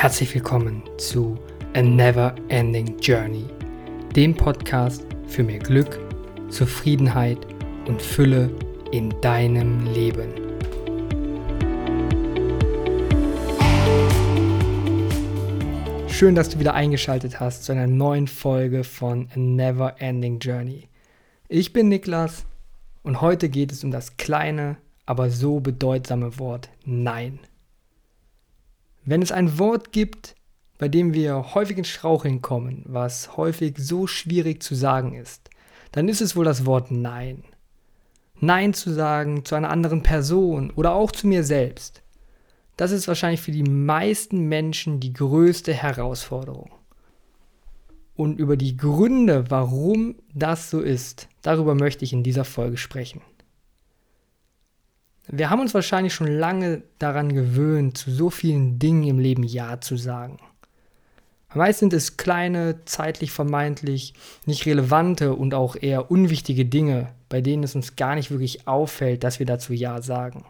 Herzlich willkommen zu A Never Ending Journey, dem Podcast für mehr Glück, Zufriedenheit und Fülle in deinem Leben. Schön, dass du wieder eingeschaltet hast zu einer neuen Folge von A Never Ending Journey. Ich bin Niklas und heute geht es um das kleine, aber so bedeutsame Wort Nein. Wenn es ein Wort gibt, bei dem wir häufig ins Straucheln kommen, was häufig so schwierig zu sagen ist, dann ist es wohl das Wort Nein. Nein zu sagen zu einer anderen Person oder auch zu mir selbst. Das ist wahrscheinlich für die meisten Menschen die größte Herausforderung. Und über die Gründe, warum das so ist, darüber möchte ich in dieser Folge sprechen. Wir haben uns wahrscheinlich schon lange daran gewöhnt, zu so vielen Dingen im Leben Ja zu sagen. Meist sind es kleine, zeitlich vermeintlich nicht relevante und auch eher unwichtige Dinge, bei denen es uns gar nicht wirklich auffällt, dass wir dazu Ja sagen.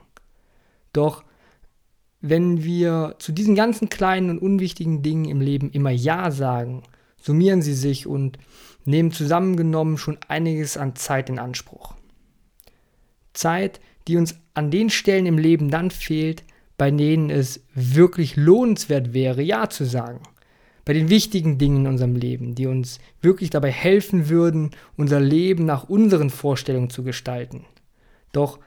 Doch wenn wir zu diesen ganzen kleinen und unwichtigen Dingen im Leben immer Ja sagen, summieren sie sich und nehmen zusammengenommen schon einiges an Zeit in Anspruch. Zeit, die uns an den Stellen im Leben dann fehlt, bei denen es wirklich lohnenswert wäre, Ja zu sagen. Bei den wichtigen Dingen in unserem Leben, die uns wirklich dabei helfen würden, unser Leben nach unseren Vorstellungen zu gestalten. Doch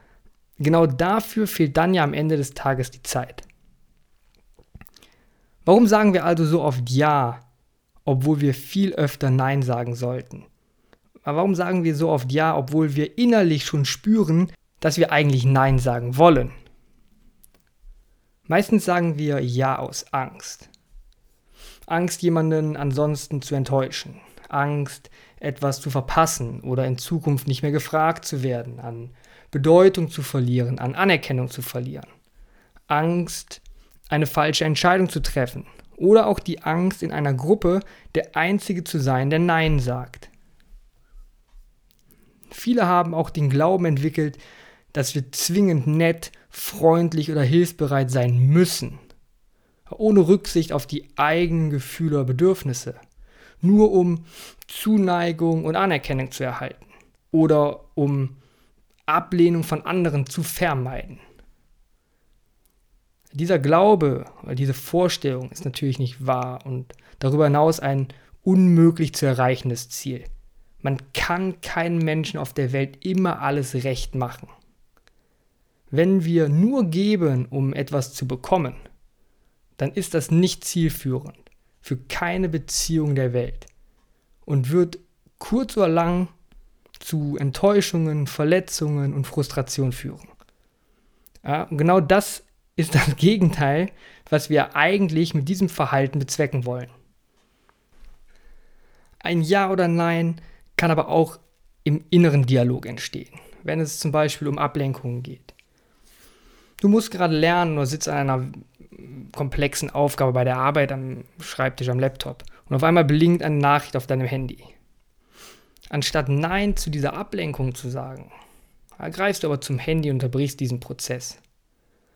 genau dafür fehlt dann ja am Ende des Tages die Zeit. Warum sagen wir also so oft Ja, obwohl wir viel öfter Nein sagen sollten? warum sagen wir so oft Ja, obwohl wir innerlich schon spüren, dass wir eigentlich Nein sagen wollen. Meistens sagen wir Ja aus Angst. Angst, jemanden ansonsten zu enttäuschen. Angst, etwas zu verpassen oder in Zukunft nicht mehr gefragt zu werden, an Bedeutung zu verlieren, an Anerkennung zu verlieren. Angst, eine falsche Entscheidung zu treffen. Oder auch die Angst, in einer Gruppe der Einzige zu sein, der Nein sagt. Viele haben auch den Glauben entwickelt, dass wir zwingend nett, freundlich oder hilfsbereit sein müssen, ohne Rücksicht auf die eigenen Gefühle oder Bedürfnisse, nur um Zuneigung und Anerkennung zu erhalten oder um Ablehnung von anderen zu vermeiden. Dieser Glaube oder diese Vorstellung ist natürlich nicht wahr und darüber hinaus ein unmöglich zu erreichendes Ziel. Man kann keinem Menschen auf der Welt immer alles recht machen. Wenn wir nur geben, um etwas zu bekommen, dann ist das nicht zielführend für keine Beziehung der Welt und wird kurz oder lang zu Enttäuschungen, Verletzungen und Frustration führen. Ja, und genau das ist das Gegenteil, was wir eigentlich mit diesem Verhalten bezwecken wollen. Ein Ja oder Nein kann aber auch im inneren Dialog entstehen, wenn es zum Beispiel um Ablenkungen geht. Du musst gerade lernen oder sitzt an einer komplexen Aufgabe bei der Arbeit am Schreibtisch, am Laptop und auf einmal blinkt eine Nachricht auf deinem Handy. Anstatt Nein zu dieser Ablenkung zu sagen, greifst du aber zum Handy und unterbrichst diesen Prozess.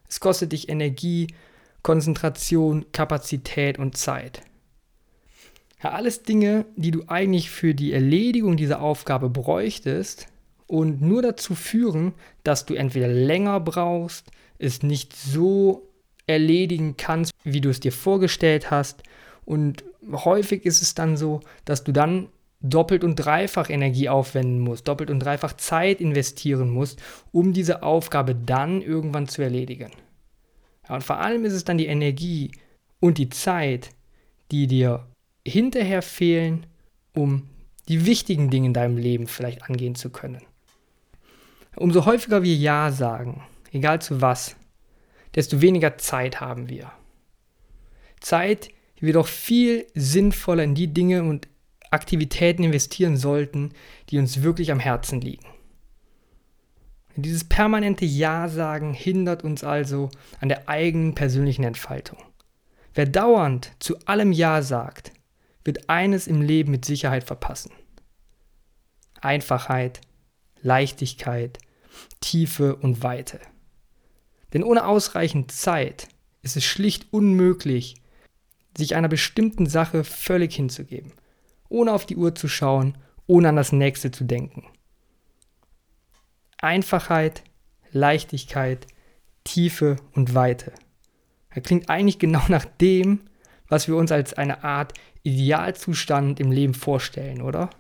Es kostet dich Energie, Konzentration, Kapazität und Zeit. Ja, alles Dinge, die du eigentlich für die Erledigung dieser Aufgabe bräuchtest und nur dazu führen, dass du entweder länger brauchst, es nicht so erledigen kannst, wie du es dir vorgestellt hast. Und häufig ist es dann so, dass du dann doppelt und dreifach Energie aufwenden musst, doppelt und dreifach Zeit investieren musst, um diese Aufgabe dann irgendwann zu erledigen. Ja, und vor allem ist es dann die Energie und die Zeit, die dir hinterher fehlen, um die wichtigen Dinge in deinem Leben vielleicht angehen zu können. Umso häufiger wir Ja sagen, egal zu was, desto weniger Zeit haben wir. Zeit, die wir doch viel sinnvoller in die Dinge und Aktivitäten investieren sollten, die uns wirklich am Herzen liegen. Dieses permanente Ja-Sagen hindert uns also an der eigenen persönlichen Entfaltung. Wer dauernd zu allem Ja sagt, wird eines im Leben mit Sicherheit verpassen. Einfachheit, Leichtigkeit, Tiefe und Weite. Denn ohne ausreichend Zeit ist es schlicht unmöglich, sich einer bestimmten Sache völlig hinzugeben, ohne auf die Uhr zu schauen, ohne an das nächste zu denken. Einfachheit, Leichtigkeit, Tiefe und Weite. Er klingt eigentlich genau nach dem, was wir uns als eine Art Idealzustand im Leben vorstellen, oder?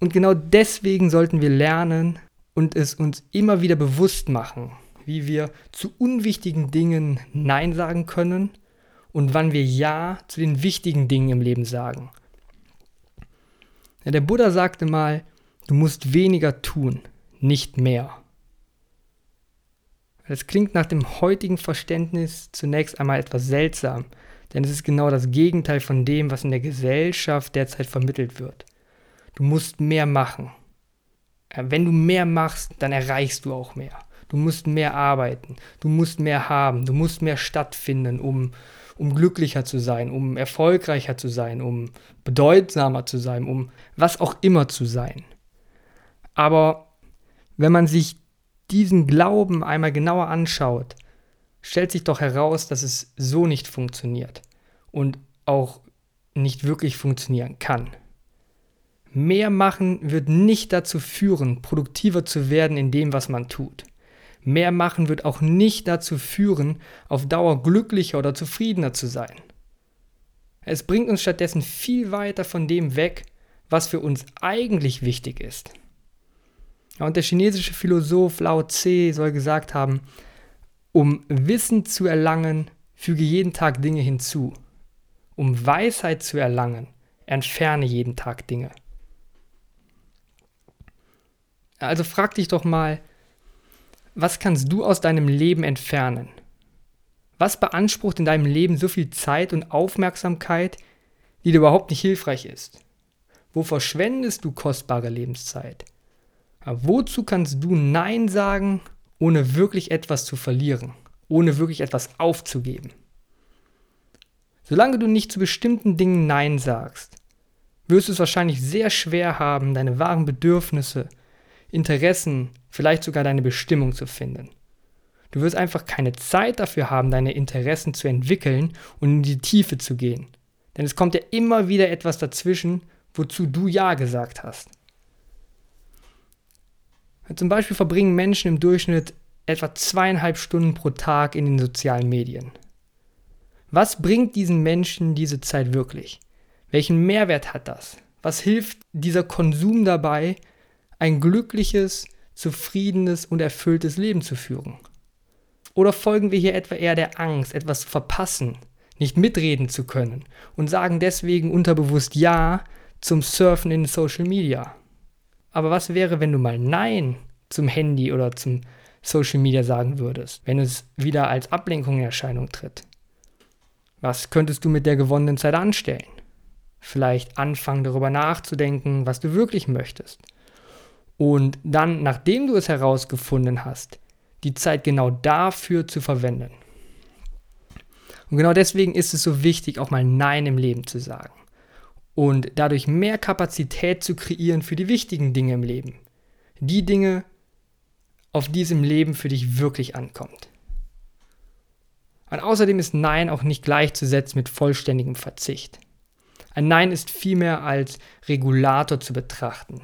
Und genau deswegen sollten wir lernen und es uns immer wieder bewusst machen, wie wir zu unwichtigen Dingen Nein sagen können und wann wir Ja zu den wichtigen Dingen im Leben sagen. Ja, der Buddha sagte mal, du musst weniger tun, nicht mehr. Das klingt nach dem heutigen Verständnis zunächst einmal etwas seltsam, denn es ist genau das Gegenteil von dem, was in der Gesellschaft derzeit vermittelt wird. Du musst mehr machen. Wenn du mehr machst, dann erreichst du auch mehr. Du musst mehr arbeiten, du musst mehr haben, du musst mehr stattfinden, um, um glücklicher zu sein, um erfolgreicher zu sein, um bedeutsamer zu sein, um was auch immer zu sein. Aber wenn man sich diesen Glauben einmal genauer anschaut, stellt sich doch heraus, dass es so nicht funktioniert und auch nicht wirklich funktionieren kann. Mehr machen wird nicht dazu führen, produktiver zu werden in dem, was man tut. Mehr machen wird auch nicht dazu führen, auf Dauer glücklicher oder zufriedener zu sein. Es bringt uns stattdessen viel weiter von dem weg, was für uns eigentlich wichtig ist. Und der chinesische Philosoph Lao Tse soll gesagt haben, um Wissen zu erlangen, füge jeden Tag Dinge hinzu. Um Weisheit zu erlangen, entferne jeden Tag Dinge. Also frag dich doch mal, was kannst du aus deinem Leben entfernen? Was beansprucht in deinem Leben so viel Zeit und Aufmerksamkeit, die dir überhaupt nicht hilfreich ist? Wo verschwendest du kostbare Lebenszeit? Wozu kannst du Nein sagen, ohne wirklich etwas zu verlieren, ohne wirklich etwas aufzugeben? Solange du nicht zu bestimmten Dingen Nein sagst, wirst du es wahrscheinlich sehr schwer haben, deine wahren Bedürfnisse, Interessen, vielleicht sogar deine Bestimmung zu finden. Du wirst einfach keine Zeit dafür haben, deine Interessen zu entwickeln und in die Tiefe zu gehen. Denn es kommt ja immer wieder etwas dazwischen, wozu du Ja gesagt hast. Zum Beispiel verbringen Menschen im Durchschnitt etwa zweieinhalb Stunden pro Tag in den sozialen Medien. Was bringt diesen Menschen diese Zeit wirklich? Welchen Mehrwert hat das? Was hilft dieser Konsum dabei, ein glückliches, zufriedenes und erfülltes Leben zu führen? Oder folgen wir hier etwa eher der Angst, etwas zu verpassen, nicht mitreden zu können und sagen deswegen unterbewusst Ja zum Surfen in Social Media? Aber was wäre, wenn du mal Nein zum Handy oder zum Social Media sagen würdest, wenn es wieder als Ablenkung in Erscheinung tritt? Was könntest du mit der gewonnenen Zeit anstellen? Vielleicht anfangen darüber nachzudenken, was du wirklich möchtest. Und dann, nachdem du es herausgefunden hast, die Zeit genau dafür zu verwenden. Und genau deswegen ist es so wichtig, auch mal Nein im Leben zu sagen und dadurch mehr Kapazität zu kreieren für die wichtigen Dinge im Leben. Die Dinge, auf die es im Leben für dich wirklich ankommt. Und außerdem ist Nein auch nicht gleichzusetzen mit vollständigem Verzicht. Ein Nein ist vielmehr als Regulator zu betrachten.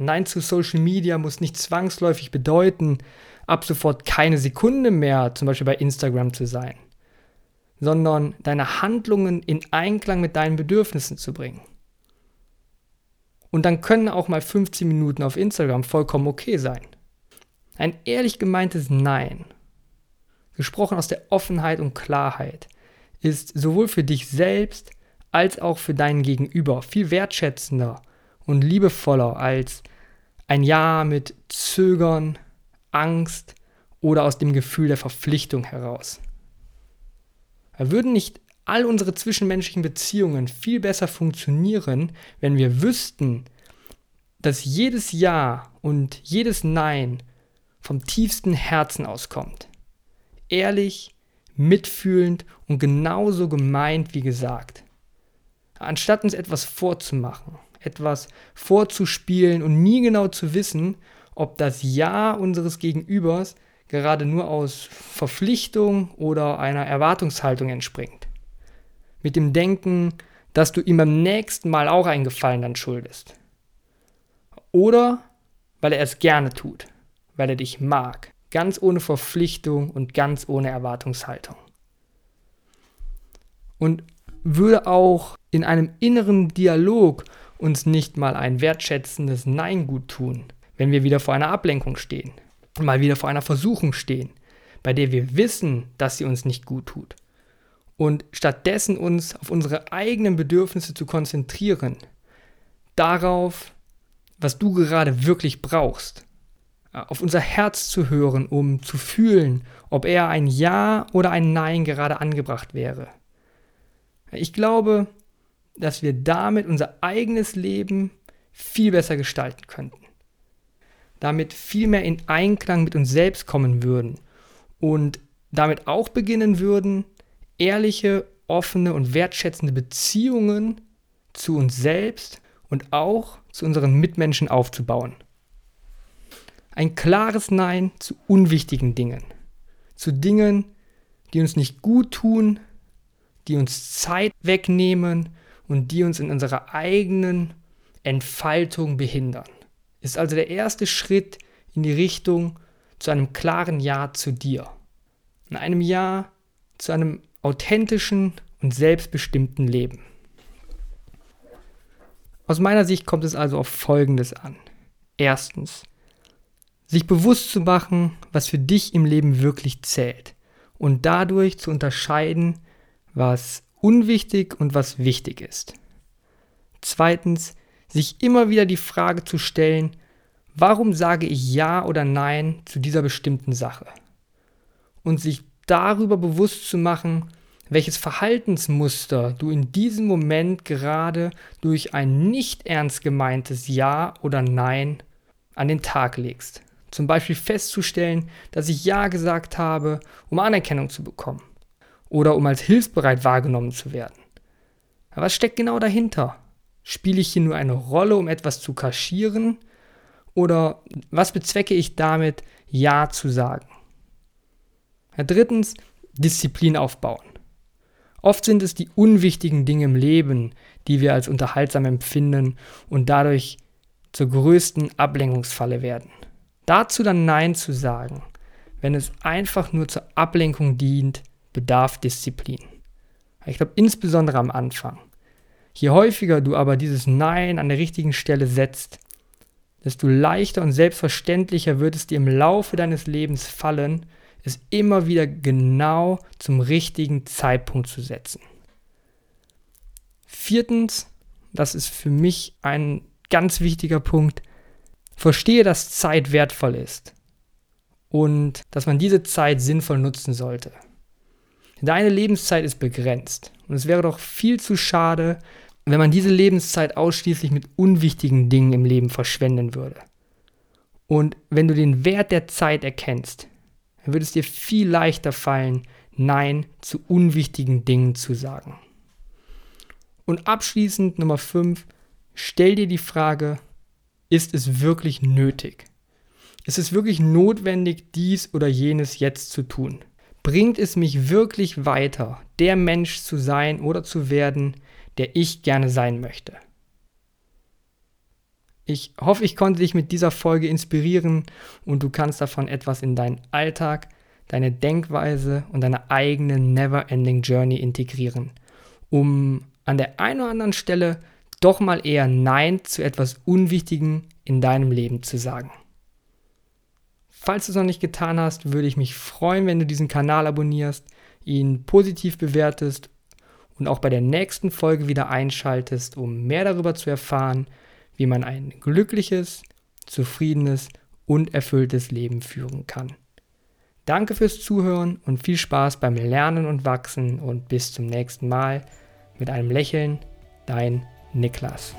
Ein Nein zu Social Media muss nicht zwangsläufig bedeuten, ab sofort keine Sekunde mehr zum Beispiel bei Instagram zu sein, sondern deine Handlungen in Einklang mit deinen Bedürfnissen zu bringen. Und dann können auch mal 15 Minuten auf Instagram vollkommen okay sein. Ein ehrlich gemeintes Nein, gesprochen aus der Offenheit und Klarheit, ist sowohl für dich selbst als auch für deinen Gegenüber viel wertschätzender und liebevoller als ein Ja mit Zögern, Angst oder aus dem Gefühl der Verpflichtung heraus. Würden nicht all unsere zwischenmenschlichen Beziehungen viel besser funktionieren, wenn wir wüssten, dass jedes Ja und jedes Nein vom tiefsten Herzen auskommt. Ehrlich, mitfühlend und genauso gemeint wie gesagt. Anstatt uns etwas vorzumachen, etwas vorzuspielen und nie genau zu wissen, ob das Ja unseres Gegenübers gerade nur aus Verpflichtung oder einer Erwartungshaltung entspringt. Mit dem Denken, dass du ihm beim nächsten Mal auch einen Gefallen dann schuldest. Oder weil er es gerne tut, weil er dich mag, ganz ohne Verpflichtung und ganz ohne Erwartungshaltung. Und würde auch in einem inneren Dialog uns nicht mal ein wertschätzendes Nein gut tun, wenn wir wieder vor einer Ablenkung stehen, mal wieder vor einer Versuchung stehen, bei der wir wissen, dass sie uns nicht gut tut. Und stattdessen uns auf unsere eigenen Bedürfnisse zu konzentrieren, darauf, was du gerade wirklich brauchst, auf unser Herz zu hören, um zu fühlen, ob er ein Ja oder ein Nein gerade angebracht wäre. Ich glaube, dass wir damit unser eigenes Leben viel besser gestalten könnten. Damit viel mehr in Einklang mit uns selbst kommen würden und damit auch beginnen würden, ehrliche, offene und wertschätzende Beziehungen zu uns selbst und auch zu unseren Mitmenschen aufzubauen. Ein klares Nein zu unwichtigen Dingen, zu Dingen, die uns nicht gut tun, die uns Zeit wegnehmen und die uns in unserer eigenen Entfaltung behindern. Ist also der erste Schritt in die Richtung zu einem klaren Ja zu dir. In einem Ja zu einem authentischen und selbstbestimmten Leben. Aus meiner Sicht kommt es also auf Folgendes an. Erstens, sich bewusst zu machen, was für dich im Leben wirklich zählt und dadurch zu unterscheiden, was unwichtig und was wichtig ist. Zweitens, sich immer wieder die Frage zu stellen, warum sage ich Ja oder Nein zu dieser bestimmten Sache? Und sich darüber bewusst zu machen, welches Verhaltensmuster du in diesem Moment gerade durch ein nicht ernst gemeintes Ja oder Nein an den Tag legst. Zum Beispiel festzustellen, dass ich Ja gesagt habe, um Anerkennung zu bekommen oder um als hilfsbereit wahrgenommen zu werden. Aber was steckt genau dahinter? Spiele ich hier nur eine Rolle, um etwas zu kaschieren? Oder was bezwecke ich damit, Ja zu sagen? Ja, drittens, Disziplin aufbauen. Oft sind es die unwichtigen Dinge im Leben, die wir als unterhaltsam empfinden und dadurch zur größten Ablenkungsfalle werden. Dazu dann Nein zu sagen, wenn es einfach nur zur Ablenkung dient, bedarf Disziplin. Ich glaube, insbesondere am Anfang. Je häufiger du aber dieses Nein an der richtigen Stelle setzt, desto leichter und selbstverständlicher wird es dir im Laufe deines Lebens fallen, es immer wieder genau zum richtigen Zeitpunkt zu setzen. Viertens, das ist für mich ein ganz wichtiger Punkt, verstehe, dass Zeit wertvoll ist und dass man diese Zeit sinnvoll nutzen sollte. Deine Lebenszeit ist begrenzt. Und es wäre doch viel zu schade, wenn man diese Lebenszeit ausschließlich mit unwichtigen Dingen im Leben verschwenden würde. Und wenn du den Wert der Zeit erkennst, dann würde es dir viel leichter fallen, Nein zu unwichtigen Dingen zu sagen. Und abschließend Nummer 5, stell dir die Frage, ist es wirklich nötig? Ist es wirklich notwendig, dies oder jenes jetzt zu tun? Bringt es mich wirklich weiter, der Mensch zu sein oder zu werden, der ich gerne sein möchte? Ich hoffe, ich konnte dich mit dieser Folge inspirieren und du kannst davon etwas in deinen Alltag, deine Denkweise und deine eigene Never-Ending Journey integrieren, um an der einen oder anderen Stelle doch mal eher Nein zu etwas Unwichtigem in deinem Leben zu sagen. Falls du es noch nicht getan hast, würde ich mich freuen, wenn du diesen Kanal abonnierst, ihn positiv bewertest und auch bei der nächsten Folge wieder einschaltest, um mehr darüber zu erfahren, wie man ein glückliches, zufriedenes und erfülltes Leben führen kann. Danke fürs Zuhören und viel Spaß beim Lernen und Wachsen und bis zum nächsten Mal. Mit einem Lächeln, dein Niklas.